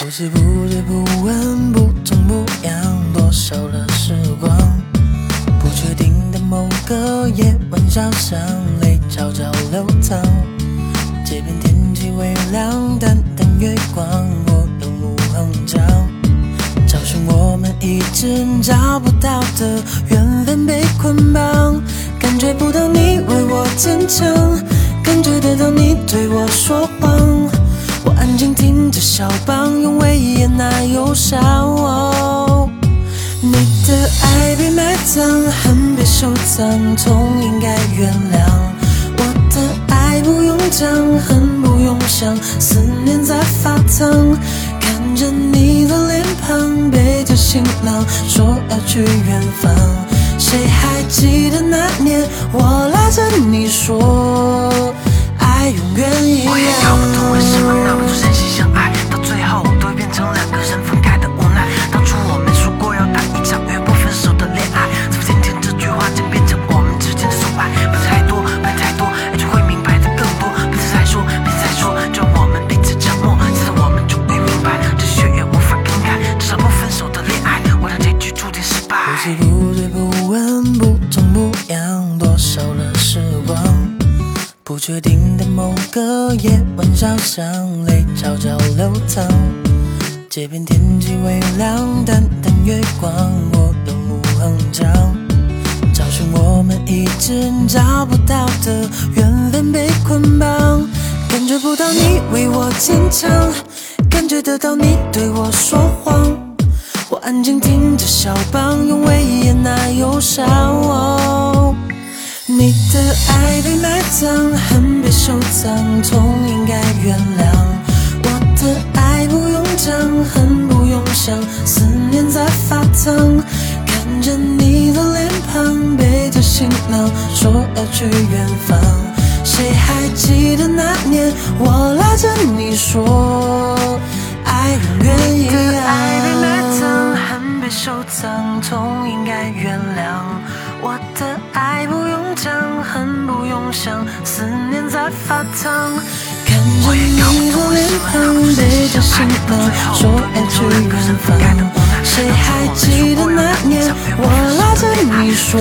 不知不觉不问，不痛不痒，多少了时光不确定的某个夜晚，小巷泪悄悄流淌。街边天气微凉，淡淡月光，我走路哼唱，找寻我们一直找不到的缘分被捆绑。感觉不到你为我坚强，感觉得到你对我说谎。我安静听着肖邦，用威严那忧伤。你的爱被埋葬，恨被收藏，痛应该原谅。我的爱不用讲，恨不用想，思念在发烫。看着你的脸庞，背着行囊，说要去远方。谁还记得那年，我拉着你说，爱永远一样。确定的某个夜晚，小巷泪悄悄流淌。街边天气微凉，淡淡月光，我的路很长，找寻我们一直找不到的缘分被捆绑，感觉不到你为我坚强，感觉得到你对我说谎。我安静听着肖邦，用威也那忧伤。你的爱被埋葬，恨被收藏，痛应该原谅。我的爱不用讲，恨不用想，思念在发烫。看着你的脸庞，背着行囊，说要去远方。谁还记得那年，我拉着你说，恨不用想，思念在发烫。看着你的脸庞，背着行囊，说要去远方。谁还记得那年，我拉着你说，